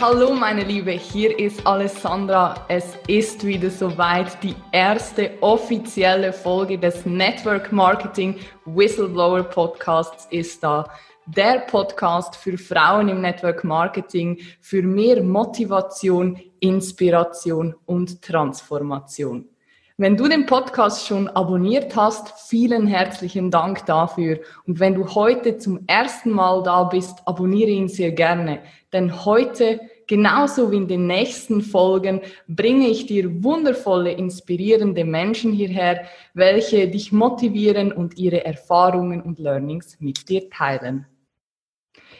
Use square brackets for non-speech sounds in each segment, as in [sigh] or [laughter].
Hallo meine Liebe, hier ist Alessandra. Es ist wieder soweit. Die erste offizielle Folge des Network Marketing Whistleblower Podcasts ist da. Der Podcast für Frauen im Network Marketing für mehr Motivation, Inspiration und Transformation. Wenn du den Podcast schon abonniert hast, vielen herzlichen Dank dafür. Und wenn du heute zum ersten Mal da bist, abonniere ihn sehr gerne. Denn heute, genauso wie in den nächsten Folgen, bringe ich dir wundervolle, inspirierende Menschen hierher, welche dich motivieren und ihre Erfahrungen und Learnings mit dir teilen.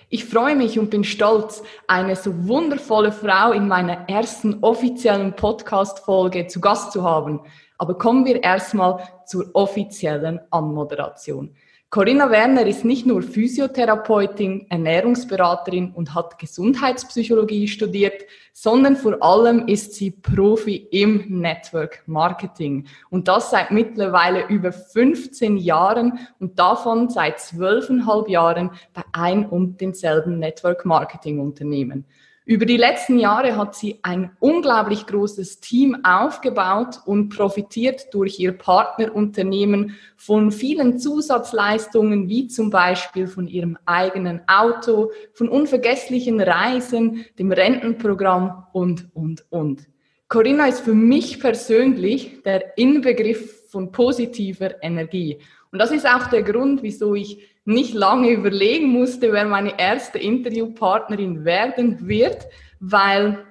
Ich freue mich und bin stolz, eine so wundervolle Frau in meiner ersten offiziellen Podcast-Folge zu Gast zu haben. Aber kommen wir erstmal zur offiziellen Anmoderation. Corinna Werner ist nicht nur Physiotherapeutin, Ernährungsberaterin und hat Gesundheitspsychologie studiert, sondern vor allem ist sie Profi im Network Marketing. Und das seit mittlerweile über 15 Jahren und davon seit zwölfeinhalb Jahren bei ein und denselben Network Marketing Unternehmen. Über die letzten Jahre hat sie ein unglaublich großes Team aufgebaut und profitiert durch ihr Partnerunternehmen von vielen Zusatzleistungen, wie zum Beispiel von ihrem eigenen Auto, von unvergesslichen Reisen, dem Rentenprogramm und, und, und. Corinna ist für mich persönlich der Inbegriff von positiver Energie. Und das ist auch der Grund, wieso ich nicht lange überlegen musste, wer meine erste Interviewpartnerin werden wird, weil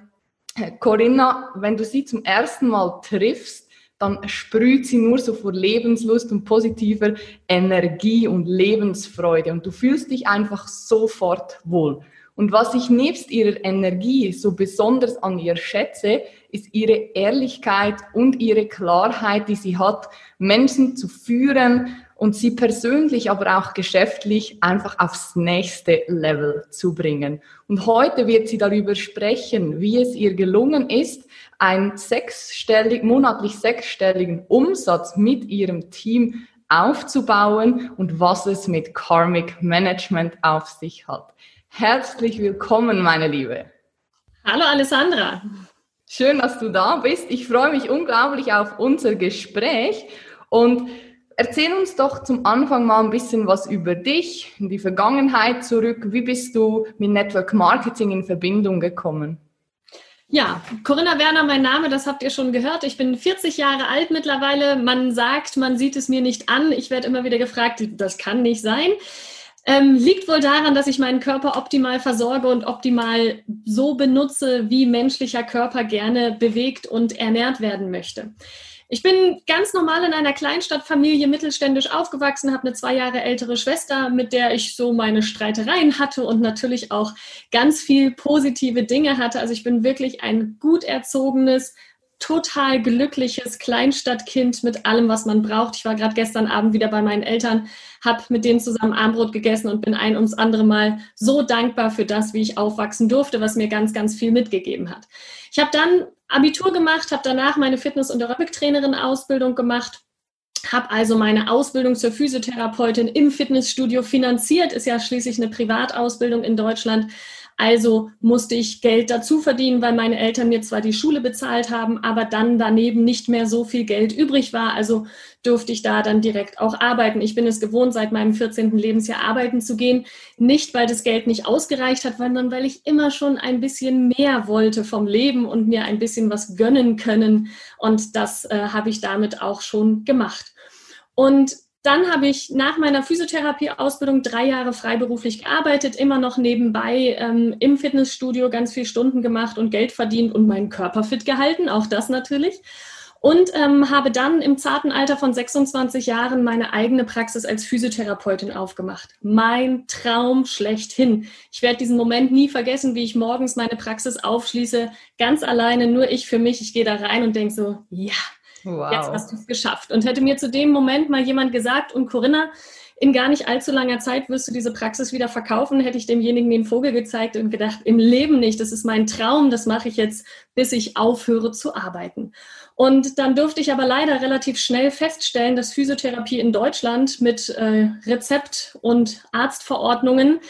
äh, Corinna, wenn du sie zum ersten Mal triffst, dann sprüht sie nur so vor Lebenslust und positiver Energie und Lebensfreude und du fühlst dich einfach sofort wohl. Und was ich nebst ihrer Energie so besonders an ihr schätze, ist ihre Ehrlichkeit und ihre Klarheit, die sie hat, Menschen zu führen und sie persönlich, aber auch geschäftlich einfach aufs nächste Level zu bringen. Und heute wird sie darüber sprechen, wie es ihr gelungen ist, einen sechsstellig, monatlich sechsstelligen Umsatz mit ihrem Team aufzubauen und was es mit Karmic Management auf sich hat. Herzlich willkommen, meine Liebe. Hallo Alessandra. Schön, dass du da bist. Ich freue mich unglaublich auf unser Gespräch und Erzähl uns doch zum Anfang mal ein bisschen was über dich, in die Vergangenheit zurück. Wie bist du mit Network Marketing in Verbindung gekommen? Ja, Corinna Werner, mein Name, das habt ihr schon gehört. Ich bin 40 Jahre alt mittlerweile. Man sagt, man sieht es mir nicht an. Ich werde immer wieder gefragt, das kann nicht sein. Ähm, liegt wohl daran, dass ich meinen Körper optimal versorge und optimal so benutze, wie menschlicher Körper gerne bewegt und ernährt werden möchte. Ich bin ganz normal in einer Kleinstadtfamilie mittelständisch aufgewachsen, habe eine zwei Jahre ältere Schwester, mit der ich so meine Streitereien hatte und natürlich auch ganz viel positive Dinge hatte. Also ich bin wirklich ein gut erzogenes, total glückliches Kleinstadtkind mit allem, was man braucht. Ich war gerade gestern Abend wieder bei meinen Eltern, habe mit denen zusammen Armbrot gegessen und bin ein ums andere Mal so dankbar für das, wie ich aufwachsen durfte, was mir ganz, ganz viel mitgegeben hat. Ich habe dann Abitur gemacht, habe danach meine Fitness- und Aerobic-Trainerin-Ausbildung gemacht, habe also meine Ausbildung zur Physiotherapeutin im Fitnessstudio finanziert, ist ja schließlich eine Privatausbildung in Deutschland. Also musste ich Geld dazu verdienen, weil meine Eltern mir zwar die Schule bezahlt haben, aber dann daneben nicht mehr so viel Geld übrig war. Also durfte ich da dann direkt auch arbeiten. Ich bin es gewohnt, seit meinem 14. Lebensjahr arbeiten zu gehen. Nicht, weil das Geld nicht ausgereicht hat, sondern weil ich immer schon ein bisschen mehr wollte vom Leben und mir ein bisschen was gönnen können. Und das äh, habe ich damit auch schon gemacht. Und dann habe ich nach meiner Physiotherapie-Ausbildung drei Jahre freiberuflich gearbeitet, immer noch nebenbei ähm, im Fitnessstudio ganz viel Stunden gemacht und Geld verdient und meinen Körper fit gehalten, auch das natürlich und ähm, habe dann im zarten Alter von 26 Jahren meine eigene Praxis als Physiotherapeutin aufgemacht. Mein Traum schlechthin. Ich werde diesen Moment nie vergessen, wie ich morgens meine Praxis aufschließe, ganz alleine, nur ich für mich. Ich gehe da rein und denke so, ja, wow. jetzt hast du es geschafft. Und hätte mir zu dem Moment mal jemand gesagt, und Corinna, in gar nicht allzu langer Zeit wirst du diese Praxis wieder verkaufen, hätte ich demjenigen den Vogel gezeigt und gedacht, im Leben nicht, das ist mein Traum, das mache ich jetzt, bis ich aufhöre zu arbeiten. Und dann durfte ich aber leider relativ schnell feststellen, dass Physiotherapie in Deutschland mit äh, Rezept und Arztverordnungen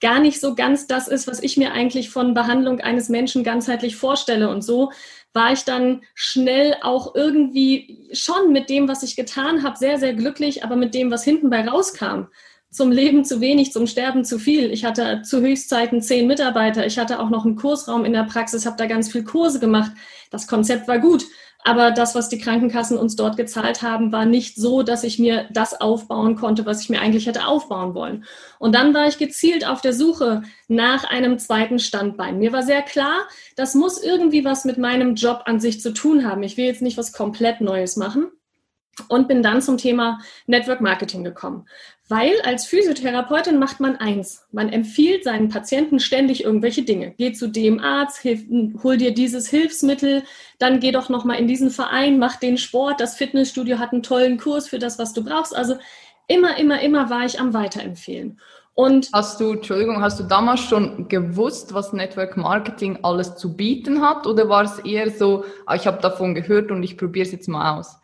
gar nicht so ganz das ist, was ich mir eigentlich von Behandlung eines Menschen ganzheitlich vorstelle. Und so war ich dann schnell auch irgendwie schon mit dem, was ich getan habe, sehr, sehr glücklich, aber mit dem, was hinten bei rauskam. Zum Leben zu wenig, zum Sterben zu viel. Ich hatte zu Höchstzeiten zehn Mitarbeiter. Ich hatte auch noch einen Kursraum in der Praxis, habe da ganz viel Kurse gemacht. Das Konzept war gut. Aber das, was die Krankenkassen uns dort gezahlt haben, war nicht so, dass ich mir das aufbauen konnte, was ich mir eigentlich hätte aufbauen wollen. Und dann war ich gezielt auf der Suche nach einem zweiten Standbein. Mir war sehr klar, das muss irgendwie was mit meinem Job an sich zu tun haben. Ich will jetzt nicht was komplett Neues machen und bin dann zum Thema Network Marketing gekommen. Weil als Physiotherapeutin macht man eins. Man empfiehlt seinen Patienten ständig irgendwelche Dinge. Geh zu dem Arzt, hilf, hol dir dieses Hilfsmittel, dann geh doch nochmal in diesen Verein, mach den Sport, das Fitnessstudio hat einen tollen Kurs für das, was du brauchst. Also immer, immer, immer war ich am Weiterempfehlen. Und hast du, Entschuldigung, hast du damals schon gewusst, was Network Marketing alles zu bieten hat? Oder war es eher so, ah, ich habe davon gehört und ich probiere es jetzt mal aus?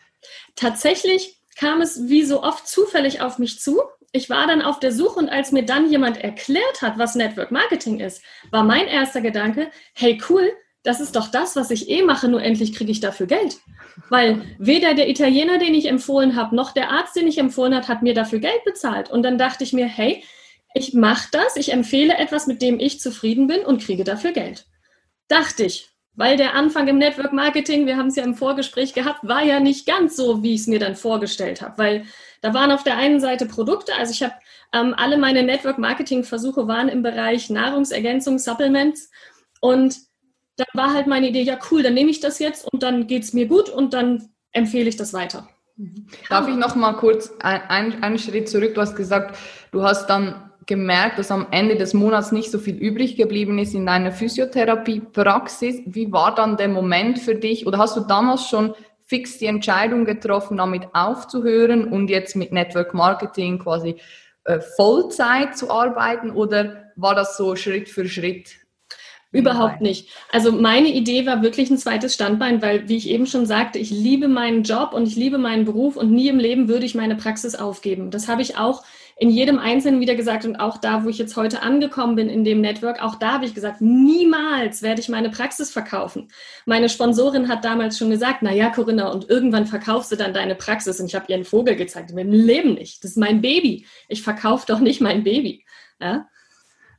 Tatsächlich kam es wie so oft zufällig auf mich zu. Ich war dann auf der Suche und als mir dann jemand erklärt hat, was Network Marketing ist, war mein erster Gedanke, hey cool, das ist doch das, was ich eh mache, nur endlich kriege ich dafür Geld. Weil weder der Italiener, den ich empfohlen habe, noch der Arzt, den ich empfohlen habe, hat mir dafür Geld bezahlt. Und dann dachte ich mir, hey, ich mache das, ich empfehle etwas, mit dem ich zufrieden bin und kriege dafür Geld. Dachte ich, weil der Anfang im Network Marketing, wir haben es ja im Vorgespräch gehabt, war ja nicht ganz so, wie ich es mir dann vorgestellt habe. Weil da waren auf der einen Seite Produkte, also ich habe ähm, alle meine Network Marketing Versuche waren im Bereich Nahrungsergänzung, Supplements und da war halt meine Idee, ja cool, dann nehme ich das jetzt und dann geht es mir gut und dann empfehle ich das weiter. Darf ich noch mal kurz einen, einen Schritt zurück? Du hast gesagt, du hast dann gemerkt, dass am Ende des Monats nicht so viel übrig geblieben ist in deiner Physiotherapiepraxis. Wie war dann der Moment für dich? Oder hast du damals schon fix die Entscheidung getroffen, damit aufzuhören und jetzt mit Network Marketing quasi äh, Vollzeit zu arbeiten? Oder war das so Schritt für Schritt? Überhaupt nicht. Also meine Idee war wirklich ein zweites Standbein, weil, wie ich eben schon sagte, ich liebe meinen Job und ich liebe meinen Beruf und nie im Leben würde ich meine Praxis aufgeben. Das habe ich auch in jedem Einzelnen wieder gesagt und auch da, wo ich jetzt heute angekommen bin in dem Network, auch da habe ich gesagt, niemals werde ich meine Praxis verkaufen. Meine Sponsorin hat damals schon gesagt, na ja, Corinna, und irgendwann verkaufst du dann deine Praxis und ich habe ihr einen Vogel gezeigt. Im Leben nicht. Das ist mein Baby. Ich verkaufe doch nicht mein Baby. Ja?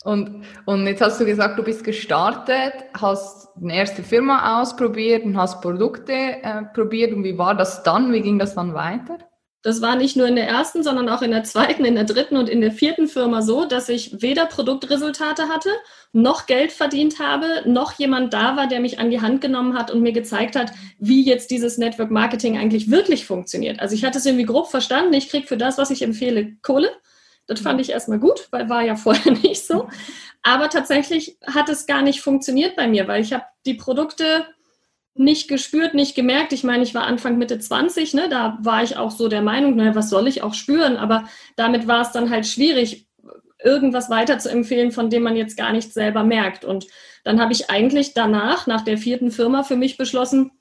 Und, und jetzt hast du gesagt, du bist gestartet, hast eine erste Firma ausprobiert und hast Produkte äh, probiert. Und wie war das dann? Wie ging das dann weiter? Das war nicht nur in der ersten, sondern auch in der zweiten, in der dritten und in der vierten Firma so, dass ich weder Produktresultate hatte, noch Geld verdient habe, noch jemand da war, der mich an die Hand genommen hat und mir gezeigt hat, wie jetzt dieses Network Marketing eigentlich wirklich funktioniert. Also ich hatte es irgendwie grob verstanden, ich kriege für das, was ich empfehle, Kohle. Das fand ich erstmal gut, weil war ja [laughs] vorher nicht so. Aber tatsächlich hat es gar nicht funktioniert bei mir, weil ich habe die Produkte nicht gespürt, nicht gemerkt. Ich meine, ich war Anfang Mitte 20, ne? da war ich auch so der Meinung, naja, was soll ich auch spüren? Aber damit war es dann halt schwierig, irgendwas weiter zu empfehlen, von dem man jetzt gar nicht selber merkt. Und dann habe ich eigentlich danach, nach der vierten Firma, für mich beschlossen,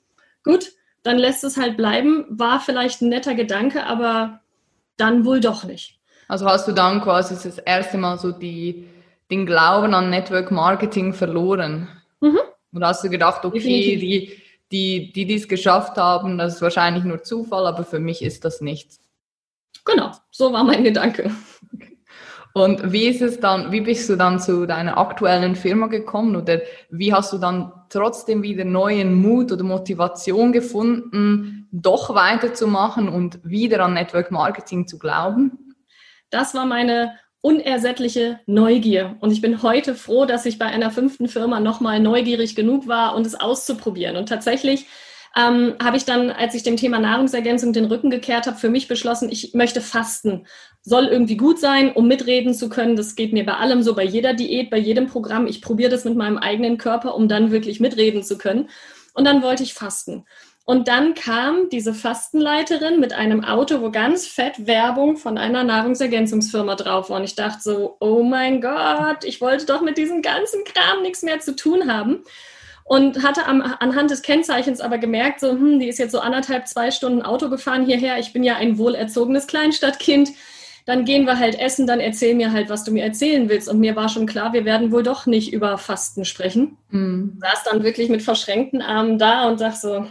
gut, dann lässt es halt bleiben. War vielleicht ein netter Gedanke, aber dann wohl doch nicht. Also hast du dann quasi das erste Mal so die, den Glauben an Network Marketing verloren? Mhm. Und hast du gedacht, okay, die, die, die dies geschafft haben, das ist wahrscheinlich nur Zufall, aber für mich ist das nichts. Genau, so war mein Gedanke. Und wie ist es dann, wie bist du dann zu deiner aktuellen Firma gekommen oder wie hast du dann trotzdem wieder neuen Mut oder Motivation gefunden, doch weiterzumachen und wieder an Network Marketing zu glauben? Das war meine unersättliche Neugier. Und ich bin heute froh, dass ich bei einer fünften Firma nochmal neugierig genug war und es auszuprobieren. Und tatsächlich ähm, habe ich dann, als ich dem Thema Nahrungsergänzung den Rücken gekehrt habe, für mich beschlossen, ich möchte fasten. Soll irgendwie gut sein, um mitreden zu können. Das geht mir bei allem so, bei jeder Diät, bei jedem Programm. Ich probiere das mit meinem eigenen Körper, um dann wirklich mitreden zu können. Und dann wollte ich fasten. Und dann kam diese Fastenleiterin mit einem Auto, wo ganz fett Werbung von einer Nahrungsergänzungsfirma drauf war. Und ich dachte so, oh mein Gott, ich wollte doch mit diesem ganzen Kram nichts mehr zu tun haben. Und hatte am, anhand des Kennzeichens aber gemerkt, so, hm, die ist jetzt so anderthalb, zwei Stunden Auto gefahren hierher. Ich bin ja ein wohlerzogenes Kleinstadtkind. dann gehen wir halt essen, dann erzähl mir halt, was du mir erzählen willst. Und mir war schon klar, wir werden wohl doch nicht über Fasten sprechen. Mhm. Saß dann wirklich mit verschränkten Armen da und sag so.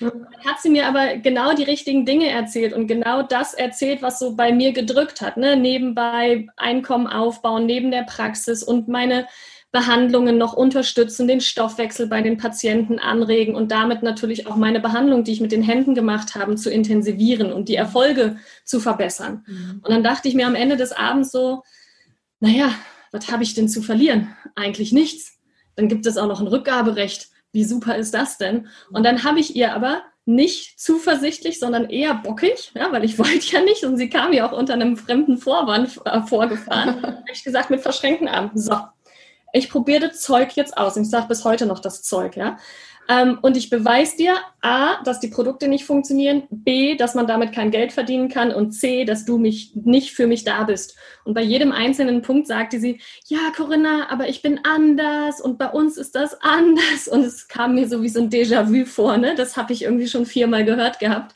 Dann hat sie mir aber genau die richtigen Dinge erzählt und genau das erzählt, was so bei mir gedrückt hat. Ne? Nebenbei Einkommen aufbauen, neben der Praxis und meine Behandlungen noch unterstützen, den Stoffwechsel bei den Patienten anregen und damit natürlich auch meine Behandlung, die ich mit den Händen gemacht habe, zu intensivieren und die Erfolge zu verbessern. Mhm. Und dann dachte ich mir am Ende des Abends so, naja, was habe ich denn zu verlieren? Eigentlich nichts. Dann gibt es auch noch ein Rückgaberecht. Wie super ist das denn? Und dann habe ich ihr aber nicht zuversichtlich, sondern eher bockig, ja, weil ich [laughs] wollte ja nicht und sie kam ja auch unter einem fremden Vorwand äh, vorgefahren. [laughs] habe ich gesagt, mit verschränkten Armen, so, ich probiere das Zeug jetzt aus. ich sage bis heute noch das Zeug, ja. Ähm, und ich beweise dir A, dass die Produkte nicht funktionieren, B, dass man damit kein Geld verdienen kann und C, dass du mich nicht für mich da bist. Und bei jedem einzelnen Punkt sagte sie, ja, Corinna, aber ich bin anders und bei uns ist das anders. Und es kam mir so wie so ein Déjà-vu vor, ne? Das habe ich irgendwie schon viermal gehört gehabt.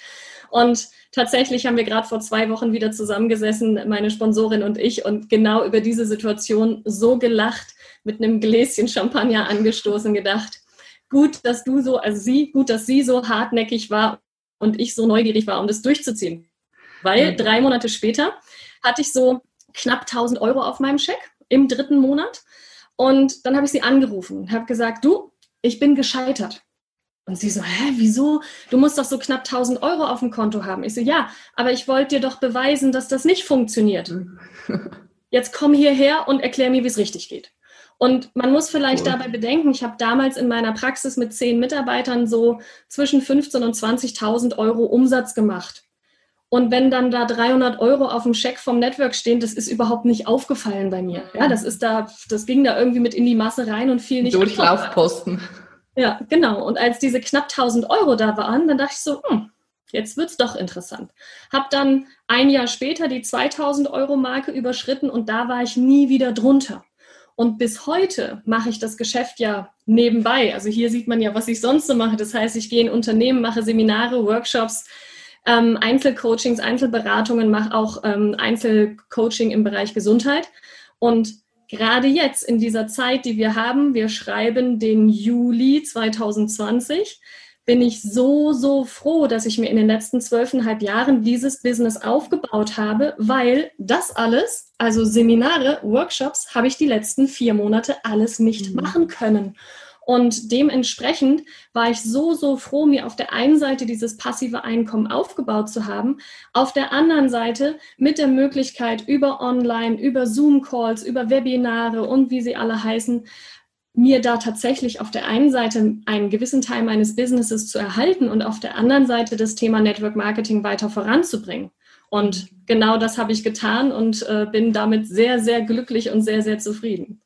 Und tatsächlich haben wir gerade vor zwei Wochen wieder zusammengesessen, meine Sponsorin und ich, und genau über diese Situation so gelacht, mit einem Gläschen Champagner angestoßen, gedacht, gut, dass du so, also sie, gut, dass sie so hartnäckig war und ich so neugierig war, um das durchzuziehen. Weil mhm. drei Monate später hatte ich so knapp 1000 Euro auf meinem Scheck im dritten Monat. Und dann habe ich sie angerufen und habe gesagt, du, ich bin gescheitert. Und sie so, hä, wieso? Du musst doch so knapp 1000 Euro auf dem Konto haben. Ich so, ja, aber ich wollte dir doch beweisen, dass das nicht funktioniert. [laughs] Jetzt komm hierher und erklär mir, wie es richtig geht. Und man muss vielleicht cool. dabei bedenken, ich habe damals in meiner Praxis mit zehn Mitarbeitern so zwischen 15.000 und 20.000 Euro Umsatz gemacht. Und wenn dann da 300 Euro auf dem Scheck vom Network stehen, das ist überhaupt nicht aufgefallen bei mir. Ja, das ist da, das ging da irgendwie mit in die Masse rein und fiel nicht. Durchlaufposten. Ja, genau. Und als diese knapp 1000 Euro da waren, dann dachte ich so, hm, jetzt wird's doch interessant. Hab dann ein Jahr später die 2000 Euro Marke überschritten und da war ich nie wieder drunter. Und bis heute mache ich das Geschäft ja nebenbei. Also hier sieht man ja, was ich sonst so mache. Das heißt, ich gehe in Unternehmen, mache Seminare, Workshops, ähm, Einzelcoachings, Einzelberatungen, mache auch ähm, Einzelcoaching im Bereich Gesundheit. Und gerade jetzt in dieser Zeit, die wir haben, wir schreiben den Juli 2020, bin ich so, so froh, dass ich mir in den letzten zwölfeinhalb Jahren dieses Business aufgebaut habe, weil das alles, also Seminare, Workshops, habe ich die letzten vier Monate alles nicht mhm. machen können. Und dementsprechend war ich so, so froh, mir auf der einen Seite dieses passive Einkommen aufgebaut zu haben, auf der anderen Seite mit der Möglichkeit über Online, über Zoom-Calls, über Webinare und wie sie alle heißen, mir da tatsächlich auf der einen Seite einen gewissen Teil meines Businesses zu erhalten und auf der anderen Seite das Thema Network Marketing weiter voranzubringen. Und genau das habe ich getan und äh, bin damit sehr, sehr glücklich und sehr, sehr zufrieden.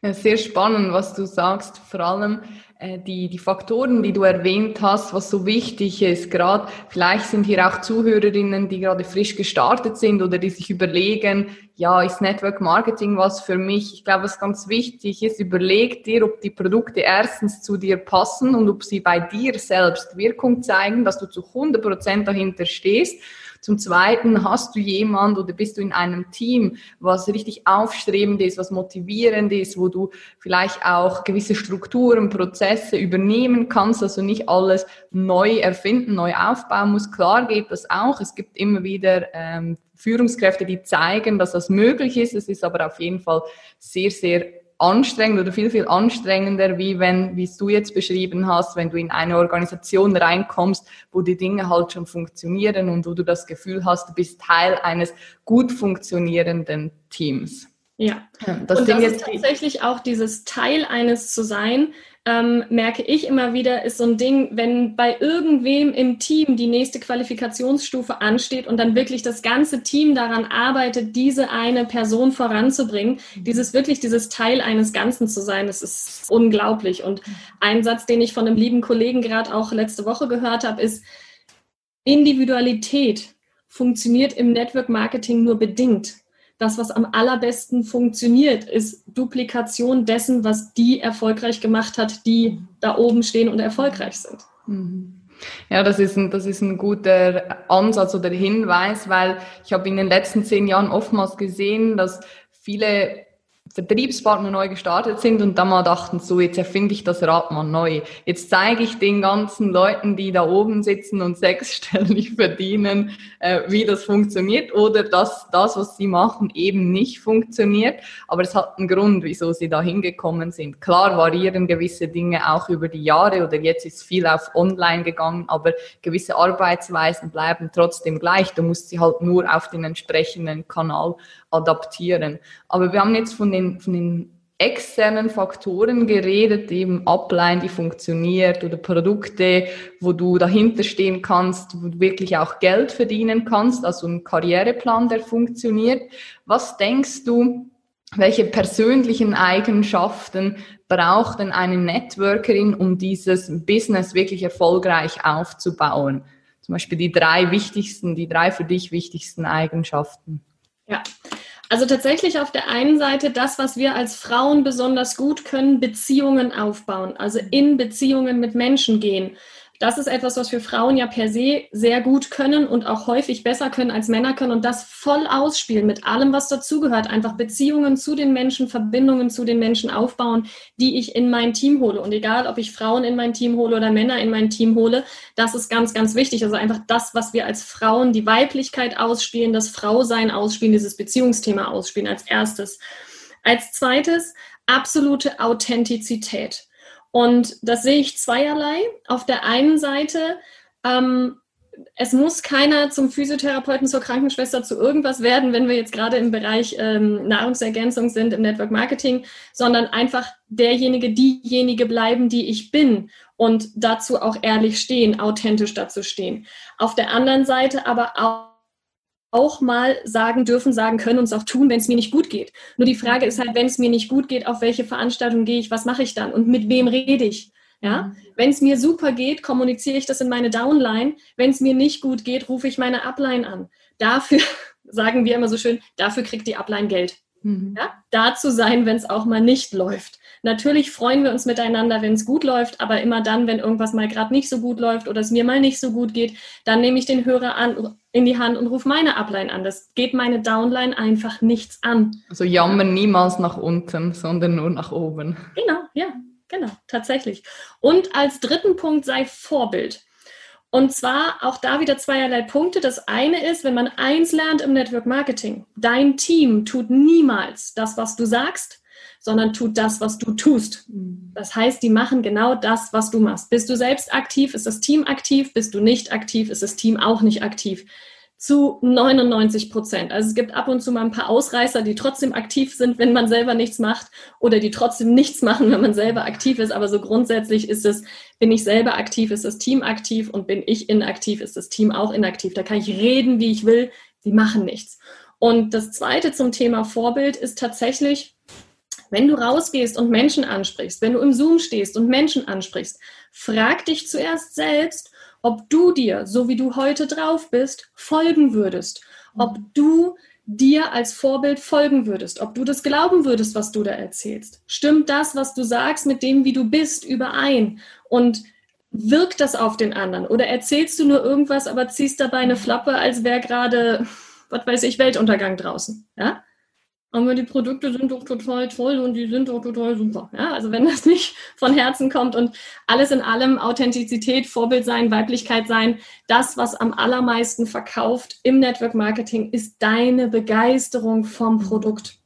Ja, sehr spannend, was du sagst. Vor allem, die, die Faktoren, die du erwähnt hast, was so wichtig ist. Gerade vielleicht sind hier auch Zuhörerinnen, die gerade frisch gestartet sind oder die sich überlegen, ja, ist Network Marketing was für mich? Ich glaube, was ganz wichtig ist, überleg dir, ob die Produkte erstens zu dir passen und ob sie bei dir selbst Wirkung zeigen, dass du zu 100 Prozent dahinter stehst zum Zweiten, hast du jemand oder bist du in einem Team, was richtig aufstrebend ist, was motivierend ist, wo du vielleicht auch gewisse Strukturen, Prozesse übernehmen kannst, also nicht alles neu erfinden, neu aufbauen muss. Klar geht das auch. Es gibt immer wieder ähm, Führungskräfte, die zeigen, dass das möglich ist. Es ist aber auf jeden Fall sehr, sehr anstrengend oder viel, viel anstrengender, wie wenn, wie es du jetzt beschrieben hast, wenn du in eine Organisation reinkommst, wo die Dinge halt schon funktionieren und wo du das Gefühl hast, du bist Teil eines gut funktionierenden Teams. Ja, das und Ding das ist tatsächlich auch dieses Teil eines zu sein, ähm, merke ich immer wieder, ist so ein Ding, wenn bei irgendwem im Team die nächste Qualifikationsstufe ansteht und dann wirklich das ganze Team daran arbeitet, diese eine Person voranzubringen, mhm. dieses wirklich dieses Teil eines Ganzen zu sein, das ist unglaublich. Und ein Satz, den ich von einem lieben Kollegen gerade auch letzte Woche gehört habe, ist, Individualität funktioniert im Network Marketing nur bedingt das, was am allerbesten funktioniert, ist Duplikation dessen, was die erfolgreich gemacht hat, die da oben stehen und erfolgreich sind. Mhm. Ja, das ist ein, das ist ein guter Ansatz oder Hinweis, weil ich habe in den letzten zehn Jahren oftmals gesehen, dass viele Vertriebspartner neu gestartet sind und dann mal dachten, so jetzt erfinde ich das Rad mal neu. Jetzt zeige ich den ganzen Leuten, die da oben sitzen und [laughs] sechsstellig verdienen, äh, wie das funktioniert oder dass das, was sie machen, eben nicht funktioniert. Aber es hat einen Grund, wieso sie da hingekommen sind. Klar variieren gewisse Dinge auch über die Jahre oder jetzt ist viel auf Online gegangen, aber gewisse Arbeitsweisen bleiben trotzdem gleich. Du musst sie halt nur auf den entsprechenden Kanal adaptieren. Aber wir haben jetzt von den, von den externen Faktoren geredet, eben Upline, die funktioniert oder Produkte, wo du dahinter stehen kannst, wo du wirklich auch Geld verdienen kannst, also ein Karriereplan, der funktioniert. Was denkst du, welche persönlichen Eigenschaften braucht denn eine Networkerin, um dieses Business wirklich erfolgreich aufzubauen? Zum Beispiel die drei wichtigsten, die drei für dich wichtigsten Eigenschaften. Ja, also tatsächlich auf der einen Seite das, was wir als Frauen besonders gut können, Beziehungen aufbauen, also in Beziehungen mit Menschen gehen. Das ist etwas, was wir Frauen ja per se sehr gut können und auch häufig besser können als Männer können und das voll ausspielen mit allem, was dazugehört. Einfach Beziehungen zu den Menschen, Verbindungen zu den Menschen aufbauen, die ich in mein Team hole. Und egal, ob ich Frauen in mein Team hole oder Männer in mein Team hole, das ist ganz, ganz wichtig. Also einfach das, was wir als Frauen, die Weiblichkeit ausspielen, das Frausein ausspielen, dieses Beziehungsthema ausspielen als erstes. Als zweites, absolute Authentizität. Und das sehe ich zweierlei. Auf der einen Seite, ähm, es muss keiner zum Physiotherapeuten, zur Krankenschwester, zu irgendwas werden, wenn wir jetzt gerade im Bereich ähm, Nahrungsergänzung sind, im Network Marketing, sondern einfach derjenige, diejenige bleiben, die ich bin und dazu auch ehrlich stehen, authentisch dazu stehen. Auf der anderen Seite aber auch auch mal sagen dürfen, sagen können und es auch tun, wenn es mir nicht gut geht. Nur die Frage ist halt, wenn es mir nicht gut geht, auf welche Veranstaltung gehe ich, was mache ich dann und mit wem rede ich? Ja, mhm. wenn es mir super geht, kommuniziere ich das in meine Downline. Wenn es mir nicht gut geht, rufe ich meine Upline an. Dafür [laughs] sagen wir immer so schön, dafür kriegt die Upline Geld. Mhm. Ja, da zu sein, wenn es auch mal nicht läuft. Natürlich freuen wir uns miteinander, wenn es gut läuft, aber immer dann, wenn irgendwas mal gerade nicht so gut läuft oder es mir mal nicht so gut geht, dann nehme ich den Hörer an, in die Hand und rufe meine Upline an. Das geht meine Downline einfach nichts an. Also jammern niemals nach unten, sondern nur nach oben. Genau, ja, genau, tatsächlich. Und als dritten Punkt sei Vorbild. Und zwar auch da wieder zweierlei Punkte. Das eine ist, wenn man eins lernt im Network Marketing, dein Team tut niemals das, was du sagst, sondern tut das, was du tust. Mhm. Das heißt, die machen genau das, was du machst. Bist du selbst aktiv, ist das Team aktiv. Bist du nicht aktiv, ist das Team auch nicht aktiv. Zu 99 Prozent. Also es gibt ab und zu mal ein paar Ausreißer, die trotzdem aktiv sind, wenn man selber nichts macht oder die trotzdem nichts machen, wenn man selber aktiv ist. Aber so grundsätzlich ist es, bin ich selber aktiv, ist das Team aktiv und bin ich inaktiv, ist das Team auch inaktiv. Da kann ich reden, wie ich will. Die machen nichts. Und das zweite zum Thema Vorbild ist tatsächlich, wenn du rausgehst und Menschen ansprichst, wenn du im Zoom stehst und Menschen ansprichst, frag dich zuerst selbst, ob du dir, so wie du heute drauf bist, folgen würdest, ob du dir als Vorbild folgen würdest, ob du das glauben würdest, was du da erzählst. Stimmt das, was du sagst, mit dem, wie du bist, überein? Und wirkt das auf den anderen? Oder erzählst du nur irgendwas, aber ziehst dabei eine Flappe, als wäre gerade, [laughs] was weiß ich, Weltuntergang draußen? Ja? Aber die Produkte sind doch total toll und die sind doch total super. Ja, also wenn das nicht von Herzen kommt und alles in allem Authentizität, Vorbild sein, Weiblichkeit sein, das, was am allermeisten verkauft im Network Marketing, ist deine Begeisterung vom Produkt.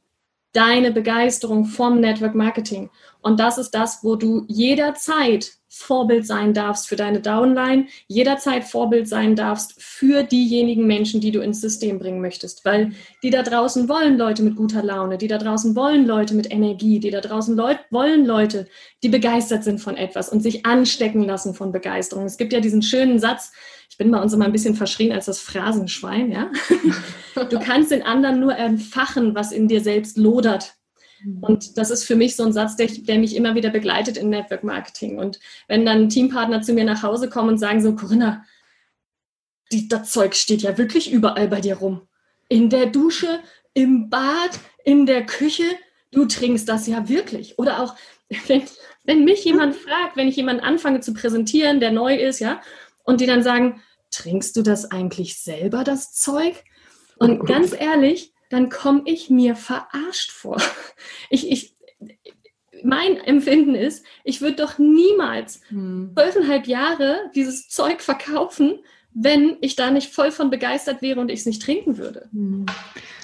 Deine Begeisterung vom Network Marketing. Und das ist das, wo du jederzeit Vorbild sein darfst für deine Downline, jederzeit Vorbild sein darfst für diejenigen Menschen, die du ins System bringen möchtest. Weil die da draußen wollen Leute mit guter Laune, die da draußen wollen Leute mit Energie, die da draußen Leut wollen Leute, die begeistert sind von etwas und sich anstecken lassen von Begeisterung. Es gibt ja diesen schönen Satz, ich bin bei uns immer ein bisschen verschrien als das Phrasenschwein, ja. [laughs] Du kannst den anderen nur entfachen, was in dir selbst lodert. Mhm. Und das ist für mich so ein Satz, der, der, mich immer wieder begleitet in Network Marketing. Und wenn dann Teampartner zu mir nach Hause kommen und sagen so, Corinna, die, das Zeug steht ja wirklich überall bei dir rum. In der Dusche, im Bad, in der Küche, du trinkst das ja wirklich. Oder auch, wenn, wenn mich jemand fragt, wenn ich jemanden anfange zu präsentieren, der neu ist, ja, und die dann sagen, trinkst du das eigentlich selber, das Zeug? Und ganz ehrlich, dann komme ich mir verarscht vor. [laughs] Ich, ich, mein Empfinden ist, ich würde doch niemals hm. zwölfeinhalb Jahre dieses Zeug verkaufen, wenn ich da nicht voll von begeistert wäre und ich es nicht trinken würde. Hm.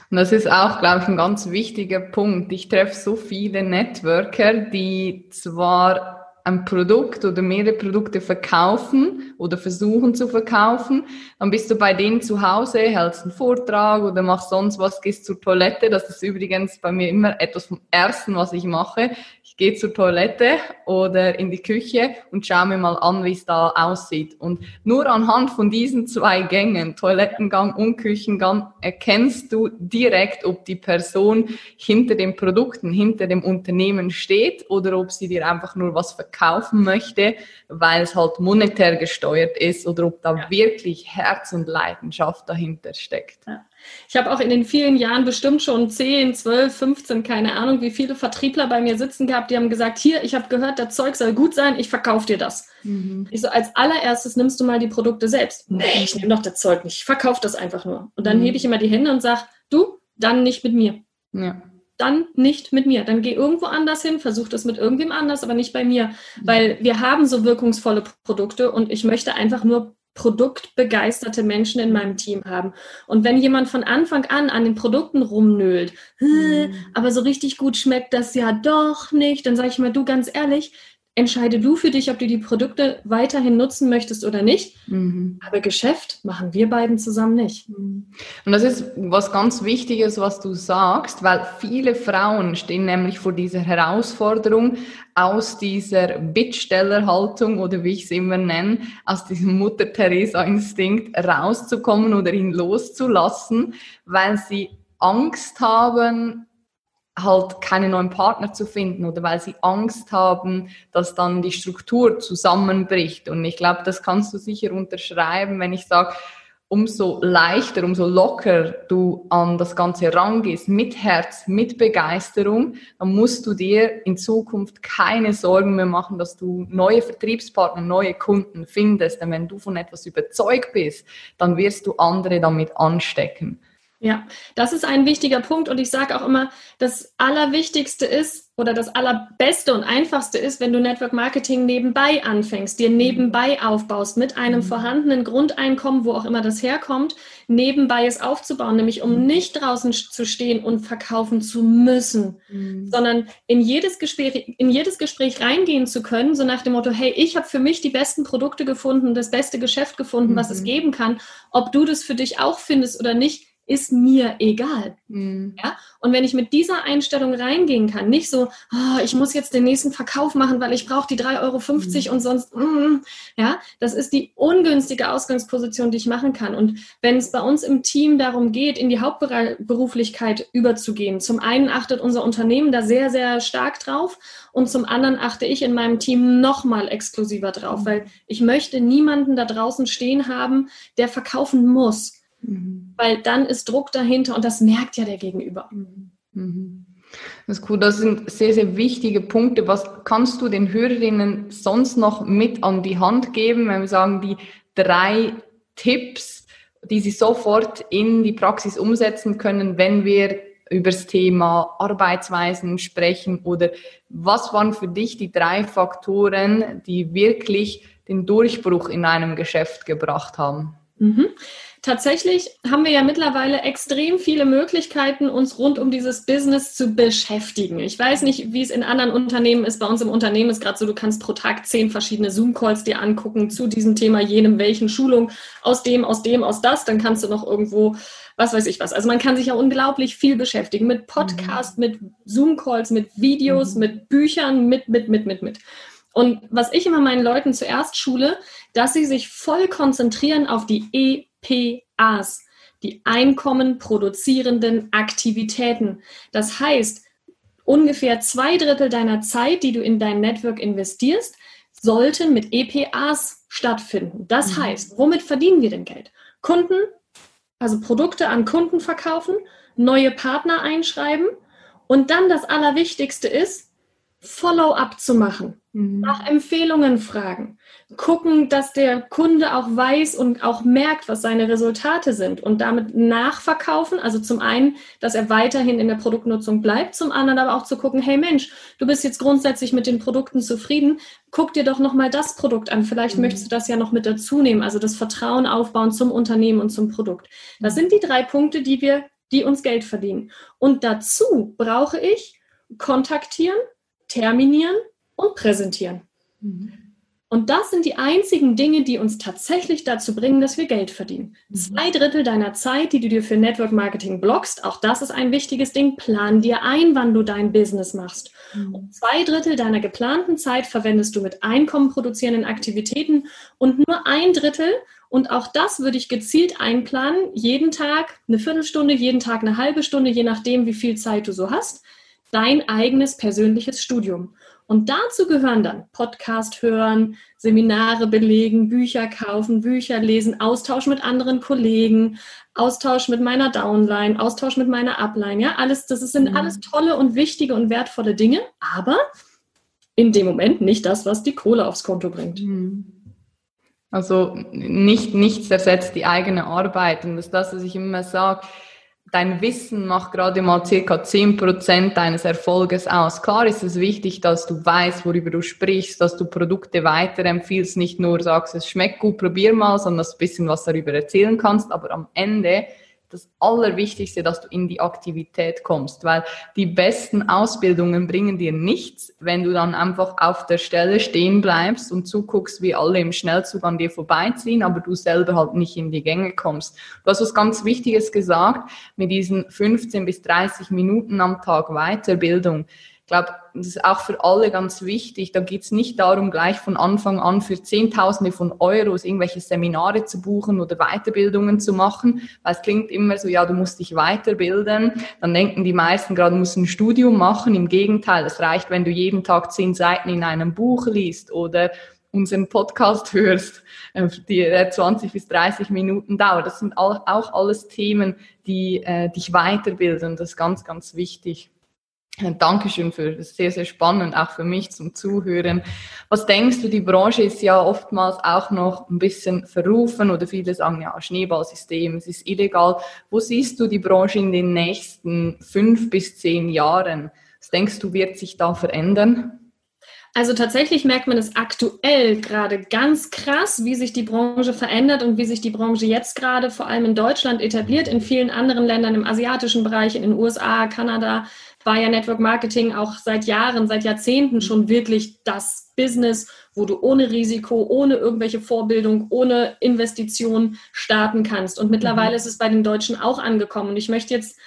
Und das ist auch, glaube ich, ein ganz wichtiger Punkt. Ich treffe so viele Networker, die zwar ein Produkt oder mehrere Produkte verkaufen oder versuchen zu verkaufen, dann bist du bei denen zu Hause, hältst einen Vortrag oder machst sonst was, gehst zur Toilette. Das ist übrigens bei mir immer etwas vom Ersten, was ich mache. Ich gehe zur Toilette oder in die Küche und schaue mir mal an, wie es da aussieht. Und nur anhand von diesen zwei Gängen, Toilettengang und Küchengang, erkennst du direkt, ob die Person hinter den Produkten, hinter dem Unternehmen steht oder ob sie dir einfach nur was verkauft kaufen möchte, weil es halt monetär gesteuert ist oder ob da ja. wirklich Herz und Leidenschaft dahinter steckt. Ja. Ich habe auch in den vielen Jahren bestimmt schon 10, 12, 15, keine Ahnung, wie viele Vertriebler bei mir sitzen gehabt, die haben gesagt, hier, ich habe gehört, das Zeug soll gut sein, ich verkaufe dir das. Mhm. Ich so, als allererstes nimmst du mal die Produkte selbst. Nee, ich nehme doch das Zeug nicht, ich verkaufe das einfach nur. Und dann mhm. hebe ich immer die Hände und sage, du, dann nicht mit mir. Ja dann nicht mit mir. Dann geh irgendwo anders hin, versuch das mit irgendwem anders, aber nicht bei mir. Weil wir haben so wirkungsvolle Produkte und ich möchte einfach nur produktbegeisterte Menschen in meinem Team haben. Und wenn jemand von Anfang an an den Produkten rumnölt, mhm. aber so richtig gut schmeckt das ja doch nicht, dann sage ich mal, du ganz ehrlich, entscheide du für dich, ob du die Produkte weiterhin nutzen möchtest oder nicht. Mhm. Aber Geschäft machen wir beiden zusammen nicht. Und das ist was ganz Wichtiges, was du sagst, weil viele Frauen stehen nämlich vor dieser Herausforderung, aus dieser Bittstellerhaltung oder wie ich es immer nenne, aus diesem Mutter-Teresa-Instinkt rauszukommen oder ihn loszulassen, weil sie Angst haben, halt keine neuen Partner zu finden oder weil sie Angst haben, dass dann die Struktur zusammenbricht. Und ich glaube, das kannst du sicher unterschreiben, wenn ich sage, umso leichter, umso locker du an das Ganze rangehst, mit Herz, mit Begeisterung, dann musst du dir in Zukunft keine Sorgen mehr machen, dass du neue Vertriebspartner, neue Kunden findest. Denn wenn du von etwas überzeugt bist, dann wirst du andere damit anstecken. Ja, das ist ein wichtiger Punkt und ich sage auch immer, das Allerwichtigste ist oder das Allerbeste und Einfachste ist, wenn du Network Marketing nebenbei anfängst, dir nebenbei aufbaust mit einem mhm. vorhandenen Grundeinkommen, wo auch immer das herkommt, nebenbei es aufzubauen, nämlich um nicht draußen zu stehen und verkaufen zu müssen, mhm. sondern in jedes Gespräch, in jedes Gespräch reingehen zu können, so nach dem Motto, hey, ich habe für mich die besten Produkte gefunden, das beste Geschäft gefunden, mhm. was es mhm. geben kann, ob du das für dich auch findest oder nicht ist mir egal. Mhm. Ja? Und wenn ich mit dieser Einstellung reingehen kann, nicht so, oh, ich muss jetzt den nächsten Verkauf machen, weil ich brauche die 3,50 Euro mhm. und sonst, mm, ja, das ist die ungünstige Ausgangsposition, die ich machen kann. Und wenn es bei uns im Team darum geht, in die Hauptberuflichkeit überzugehen, zum einen achtet unser Unternehmen da sehr, sehr stark drauf und zum anderen achte ich in meinem Team nochmal exklusiver drauf, mhm. weil ich möchte niemanden da draußen stehen haben, der verkaufen muss Mhm. Weil dann ist Druck dahinter und das merkt ja der Gegenüber. Mhm. mhm. Das ist cool. Das sind sehr, sehr wichtige Punkte. Was kannst du den Hörerinnen sonst noch mit an die Hand geben, wenn wir sagen, die drei Tipps, die sie sofort in die Praxis umsetzen können, wenn wir über das Thema Arbeitsweisen sprechen oder was waren für dich die drei Faktoren, die wirklich den Durchbruch in einem Geschäft gebracht haben? Mhm tatsächlich haben wir ja mittlerweile extrem viele Möglichkeiten, uns rund um dieses Business zu beschäftigen. Ich weiß nicht, wie es in anderen Unternehmen ist. Bei uns im Unternehmen ist gerade so, du kannst pro Tag zehn verschiedene Zoom-Calls dir angucken zu diesem Thema, jenem, welchen Schulung, aus dem, aus dem, aus das. Dann kannst du noch irgendwo, was weiß ich was. Also man kann sich ja unglaublich viel beschäftigen mit Podcast, mhm. mit Zoom-Calls, mit Videos, mhm. mit Büchern, mit, mit, mit, mit, mit. Und was ich immer meinen Leuten zuerst schule, dass sie sich voll konzentrieren auf die E PAs, die Einkommen produzierenden Aktivitäten. Das heißt, ungefähr zwei Drittel deiner Zeit, die du in dein Network investierst, sollten mit EPAs stattfinden. Das mhm. heißt, womit verdienen wir denn Geld? Kunden, also Produkte an Kunden verkaufen, neue Partner einschreiben und dann das Allerwichtigste ist, Follow-up zu machen, mhm. nach Empfehlungen fragen, gucken, dass der Kunde auch weiß und auch merkt, was seine Resultate sind und damit nachverkaufen. Also zum einen, dass er weiterhin in der Produktnutzung bleibt, zum anderen aber auch zu gucken, hey Mensch, du bist jetzt grundsätzlich mit den Produkten zufrieden, guck dir doch nochmal das Produkt an. Vielleicht mhm. möchtest du das ja noch mit dazu nehmen, also das Vertrauen aufbauen zum Unternehmen und zum Produkt. Das mhm. sind die drei Punkte, die wir, die uns Geld verdienen. Und dazu brauche ich kontaktieren, terminieren und präsentieren. Mhm. Und das sind die einzigen Dinge, die uns tatsächlich dazu bringen, dass wir Geld verdienen. Mhm. Zwei Drittel deiner Zeit, die du dir für Network Marketing blockst, auch das ist ein wichtiges Ding, plan dir ein, wann du dein Business machst. Mhm. Und zwei Drittel deiner geplanten Zeit verwendest du mit Einkommen produzierenden Aktivitäten und nur ein Drittel, und auch das würde ich gezielt einplanen, jeden Tag eine Viertelstunde, jeden Tag eine halbe Stunde, je nachdem, wie viel Zeit du so hast, dein eigenes persönliches Studium. Und dazu gehören dann Podcast hören, Seminare belegen, Bücher kaufen, Bücher lesen, Austausch mit anderen Kollegen, Austausch mit meiner Downline, Austausch mit meiner Upline. Ja, alles, das sind mhm. alles tolle und wichtige und wertvolle Dinge, aber in dem Moment nicht das, was die Kohle aufs Konto bringt. Mhm. Also nicht, nichts ersetzt die eigene Arbeit. Und das ist das, was ich immer sage dein Wissen macht gerade mal circa 10% deines Erfolges aus. Klar ist es wichtig, dass du weißt, worüber du sprichst, dass du Produkte weiterempfiehlst, nicht nur sagst, es schmeckt gut, probier mal, sondern dass du ein bisschen was darüber erzählen kannst, aber am Ende das Allerwichtigste, dass du in die Aktivität kommst, weil die besten Ausbildungen bringen dir nichts, wenn du dann einfach auf der Stelle stehen bleibst und zuguckst, wie alle im Schnellzug an dir vorbeiziehen, aber du selber halt nicht in die Gänge kommst. Du hast was ganz Wichtiges gesagt mit diesen 15 bis 30 Minuten am Tag Weiterbildung. Ich glaube, das ist auch für alle ganz wichtig. Da geht es nicht darum, gleich von Anfang an für Zehntausende von Euros irgendwelche Seminare zu buchen oder Weiterbildungen zu machen, weil es klingt immer so, ja, du musst dich weiterbilden. Dann denken die meisten gerade, du musst ein Studium machen. Im Gegenteil, es reicht, wenn du jeden Tag zehn Seiten in einem Buch liest oder unseren Podcast [laughs] hörst, äh, die 20 bis 30 Minuten dauert. Das sind auch alles Themen, die äh, dich weiterbilden. Das ist ganz, ganz wichtig. Dankeschön für das sehr, sehr spannend, auch für mich zum Zuhören. Was denkst du, die Branche ist ja oftmals auch noch ein bisschen verrufen oder viele sagen ja Schneeballsystem, es ist illegal. Wo siehst du die Branche in den nächsten fünf bis zehn Jahren? Was denkst du, wird sich da verändern? Also tatsächlich merkt man es aktuell gerade ganz krass, wie sich die Branche verändert und wie sich die Branche jetzt gerade vor allem in Deutschland etabliert, in vielen anderen Ländern im asiatischen Bereich, in den USA, Kanada, war ja Network Marketing auch seit Jahren, seit Jahrzehnten schon wirklich das Business, wo du ohne Risiko, ohne irgendwelche Vorbildung, ohne Investition starten kannst. Und mittlerweile mhm. ist es bei den Deutschen auch angekommen. Und ich möchte jetzt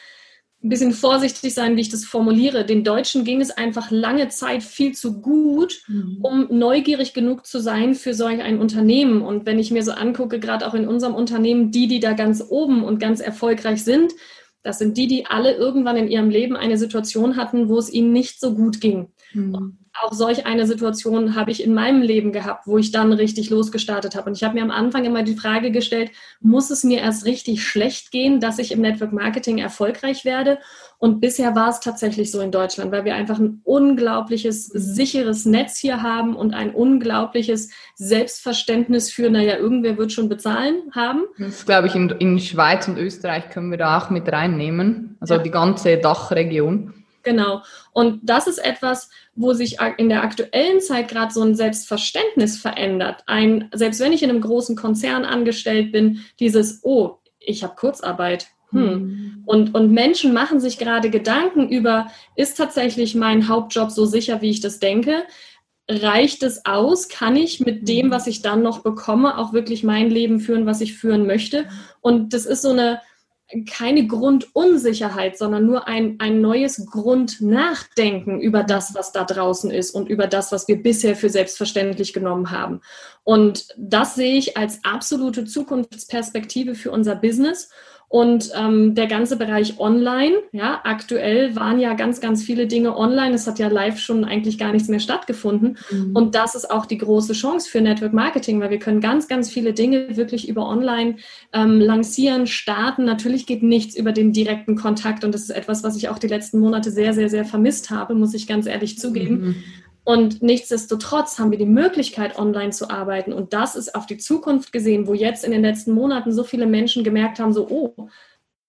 ein bisschen vorsichtig sein, wie ich das formuliere. Den Deutschen ging es einfach lange Zeit viel zu gut, mhm. um neugierig genug zu sein für solch ein Unternehmen. Und wenn ich mir so angucke, gerade auch in unserem Unternehmen, die, die da ganz oben und ganz erfolgreich sind, das sind die, die alle irgendwann in ihrem Leben eine Situation hatten, wo es ihnen nicht so gut ging. Mhm. Auch solch eine Situation habe ich in meinem Leben gehabt, wo ich dann richtig losgestartet habe. Und ich habe mir am Anfang immer die Frage gestellt, muss es mir erst richtig schlecht gehen, dass ich im Network Marketing erfolgreich werde? Und bisher war es tatsächlich so in Deutschland, weil wir einfach ein unglaubliches, sicheres Netz hier haben und ein unglaubliches Selbstverständnis für, naja, irgendwer wird schon bezahlen haben. Das glaube ich, in, in Schweiz und Österreich können wir da auch mit reinnehmen. Also ja. die ganze Dachregion. Genau. Und das ist etwas, wo sich in der aktuellen Zeit gerade so ein Selbstverständnis verändert. Ein, selbst wenn ich in einem großen Konzern angestellt bin, dieses, oh, ich habe Kurzarbeit, hm. hm. Und, und Menschen machen sich gerade Gedanken über, ist tatsächlich mein Hauptjob so sicher, wie ich das denke? Reicht es aus? Kann ich mit dem, hm. was ich dann noch bekomme, auch wirklich mein Leben führen, was ich führen möchte? Und das ist so eine, keine Grundunsicherheit, sondern nur ein, ein neues Grundnachdenken über das, was da draußen ist und über das, was wir bisher für selbstverständlich genommen haben. Und das sehe ich als absolute Zukunftsperspektive für unser Business. Und ähm, der ganze Bereich Online, ja, aktuell waren ja ganz, ganz viele Dinge online. Es hat ja live schon eigentlich gar nichts mehr stattgefunden. Mhm. Und das ist auch die große Chance für Network Marketing, weil wir können ganz, ganz viele Dinge wirklich über Online ähm, lancieren, starten. Natürlich geht nichts über den direkten Kontakt. Und das ist etwas, was ich auch die letzten Monate sehr, sehr, sehr vermisst habe, muss ich ganz ehrlich zugeben. Mhm. Und nichtsdestotrotz haben wir die Möglichkeit, online zu arbeiten. Und das ist auf die Zukunft gesehen, wo jetzt in den letzten Monaten so viele Menschen gemerkt haben, so, oh,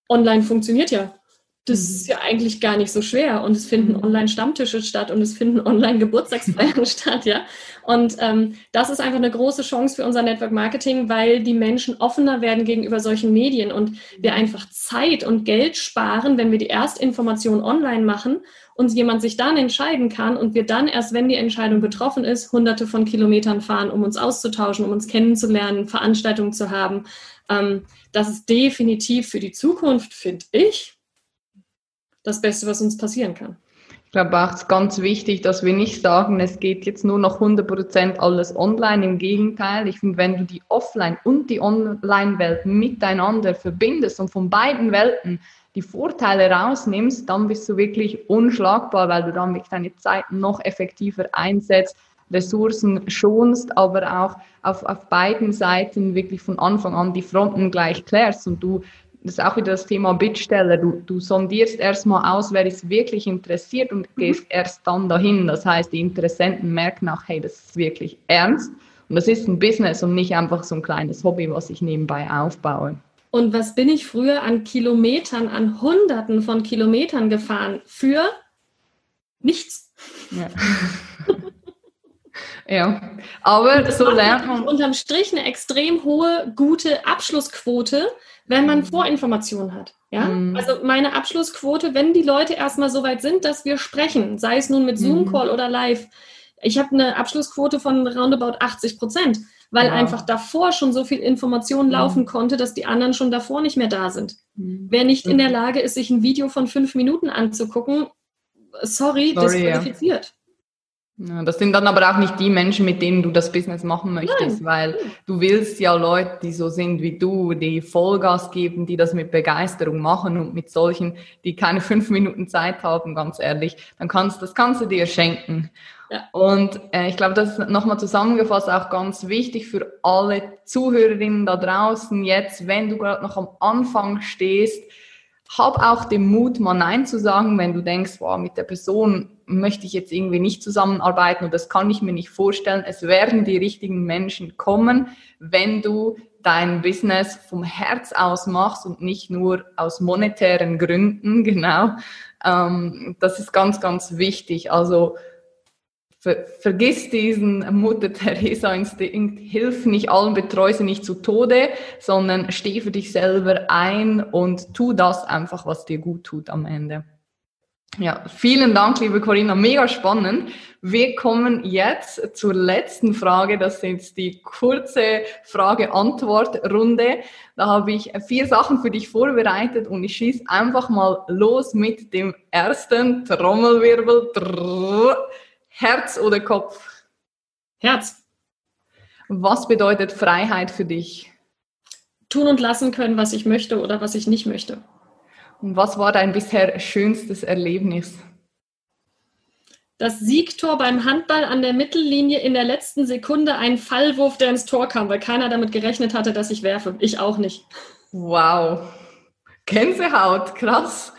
online funktioniert ja. Das mhm. ist ja eigentlich gar nicht so schwer. Und es finden mhm. Online-Stammtische statt und es finden Online-Geburtstagsfeiern [laughs] statt, ja. Und ähm, das ist einfach eine große Chance für unser Network Marketing, weil die Menschen offener werden gegenüber solchen Medien und wir mhm. einfach Zeit und Geld sparen, wenn wir die Erstinformation online machen und jemand sich dann entscheiden kann und wir dann erst, wenn die Entscheidung getroffen ist, hunderte von Kilometern fahren, um uns auszutauschen, um uns kennenzulernen, Veranstaltungen zu haben. Ähm, das ist definitiv für die Zukunft, finde ich, das Beste, was uns passieren kann. Ich glaube auch, es ist ganz wichtig, dass wir nicht sagen, es geht jetzt nur noch 100% alles online. Im Gegenteil, ich finde, wenn du die Offline- und die Online-Welt miteinander verbindest und von beiden Welten die Vorteile rausnimmst, dann bist du wirklich unschlagbar, weil du dann wirklich deine Zeit noch effektiver einsetzt, Ressourcen schonst, aber auch auf, auf beiden Seiten wirklich von Anfang an die Fronten gleich klärst und du das ist auch wieder das Thema Bittsteller. Du, du sondierst erstmal aus, wer ist wirklich interessiert und mhm. gehst erst dann dahin. Das heißt, die Interessenten merken auch, hey, das ist wirklich ernst. Und das ist ein Business und nicht einfach so ein kleines Hobby, was ich nebenbei aufbaue. Und was bin ich früher an Kilometern, an Hunderten von Kilometern gefahren für nichts? Ja. [laughs] ja. aber so lernt man. Unterm Strich eine extrem hohe, gute Abschlussquote, wenn man mhm. Vorinformationen hat. Ja? Mhm. Also meine Abschlussquote, wenn die Leute erstmal so weit sind, dass wir sprechen, sei es nun mit mhm. Zoom-Call oder live, ich habe eine Abschlussquote von roundabout 80 Prozent weil ja. einfach davor schon so viel Information mhm. laufen konnte, dass die anderen schon davor nicht mehr da sind. Mhm. Wer nicht in der mhm. Lage ist, sich ein Video von fünf Minuten anzugucken, sorry, sorry disqualifiziert. Ja. Ja, das sind dann aber auch nicht die Menschen, mit denen du das Business machen möchtest, Nein. weil du willst ja Leute, die so sind wie du, die Vollgas geben, die das mit Begeisterung machen und mit solchen, die keine fünf Minuten Zeit haben, ganz ehrlich, dann kannst das kannst du dir schenken. Ja. Und äh, ich glaube, das ist nochmal zusammengefasst auch ganz wichtig für alle Zuhörerinnen da draußen jetzt, wenn du gerade noch am Anfang stehst, hab auch den Mut, mal Nein zu sagen, wenn du denkst, wow, mit der Person möchte ich jetzt irgendwie nicht zusammenarbeiten und das kann ich mir nicht vorstellen. Es werden die richtigen Menschen kommen, wenn du dein Business vom Herz aus machst und nicht nur aus monetären Gründen, [laughs] genau. Ähm, das ist ganz, ganz wichtig. Also Ver, vergiss diesen Mutter [laughs] Teresa Instinkt, hilf nicht allen, betreue sie nicht zu Tode, sondern steh für dich selber ein und tu das einfach, was dir gut tut am Ende. Ja, vielen Dank, liebe Corinna, mega spannend. Wir kommen jetzt zur letzten Frage. Das ist die kurze Frage-Antwort-Runde. Da habe ich vier Sachen für dich vorbereitet und ich schieße einfach mal los mit dem ersten Trommelwirbel. Drrr. Herz oder Kopf? Herz. Was bedeutet Freiheit für dich? Tun und lassen können, was ich möchte oder was ich nicht möchte. Und was war dein bisher schönstes Erlebnis? Das Siegtor beim Handball an der Mittellinie in der letzten Sekunde ein Fallwurf, der ins Tor kam, weil keiner damit gerechnet hatte, dass ich werfe. Ich auch nicht. Wow. Gänsehaut, krass.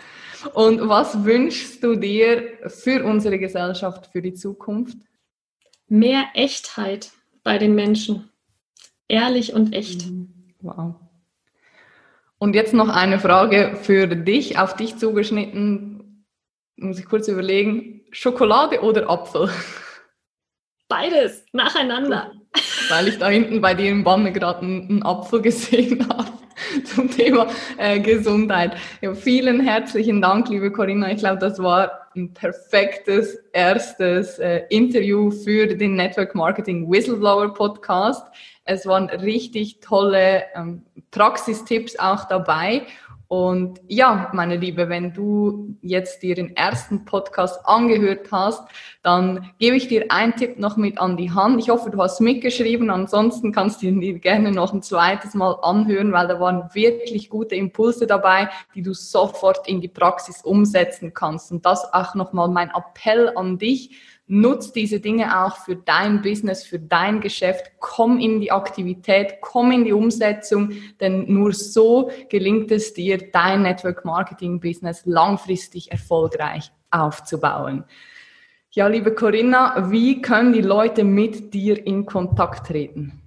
Und was wünschst du dir für unsere Gesellschaft, für die Zukunft? Mehr Echtheit bei den Menschen. Ehrlich und echt. Mhm. Wow. Und jetzt noch eine Frage für dich, auf dich zugeschnitten. Muss ich kurz überlegen. Schokolade oder Apfel? Beides, nacheinander. Weil ich da hinten bei dir im Banne gerade einen Apfel gesehen [laughs] habe. zum Thema äh, Gesundheit. Ja, vielen herzlichen Dank, liebe Corinna. Ich glaube, das war ein perfektes erstes äh, Interview für den Network Marketing Whistleblower Podcast. Es waren richtig tolle ähm, Praxistipps auch dabei. Und ja, meine Liebe, wenn du jetzt dir den ersten Podcast angehört hast, dann gebe ich dir einen Tipp noch mit an die Hand. Ich hoffe, du hast mitgeschrieben. Ansonsten kannst du ihn dir gerne noch ein zweites Mal anhören, weil da waren wirklich gute Impulse dabei, die du sofort in die Praxis umsetzen kannst. Und das auch nochmal mein Appell an dich Nutz diese Dinge auch für dein Business, für dein Geschäft. Komm in die Aktivität, komm in die Umsetzung, denn nur so gelingt es dir, dein Network Marketing Business langfristig erfolgreich aufzubauen. Ja, liebe Corinna, wie können die Leute mit dir in Kontakt treten?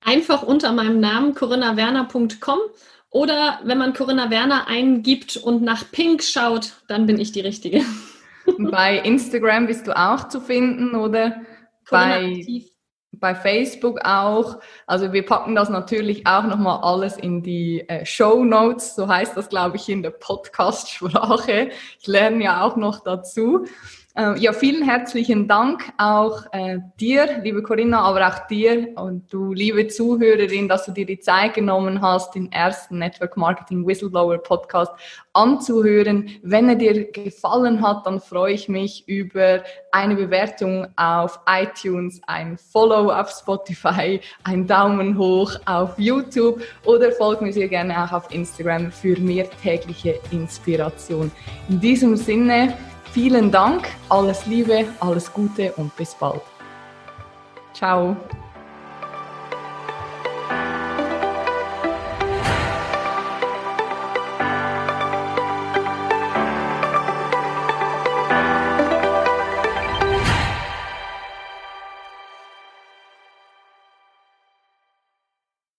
Einfach unter meinem Namen corinnawerner.com oder wenn man Corinna Werner eingibt und nach Pink schaut, dann bin ich die Richtige. Bei Instagram bist du auch zu finden, oder? Bei, bei Facebook auch. Also wir packen das natürlich auch nochmal alles in die äh, Show Notes, so heißt das, glaube ich, in der Podcast-Sprache. Ich lerne ja auch noch dazu. Äh, ja, vielen herzlichen Dank auch äh, dir, liebe Corinna, aber auch dir und du, liebe Zuhörerin, dass du dir die Zeit genommen hast, den ersten Network Marketing Whistleblower Podcast anzuhören. Wenn er dir gefallen hat, dann freue ich mich über eine Bewertung auf iTunes, ein Follow auf Spotify, ein Daumen hoch auf YouTube oder folg mir sehr gerne auch auf Instagram für mehr tägliche Inspiration. In diesem Sinne, Vielen Dank, alles Liebe, alles Gute und bis bald. Ciao.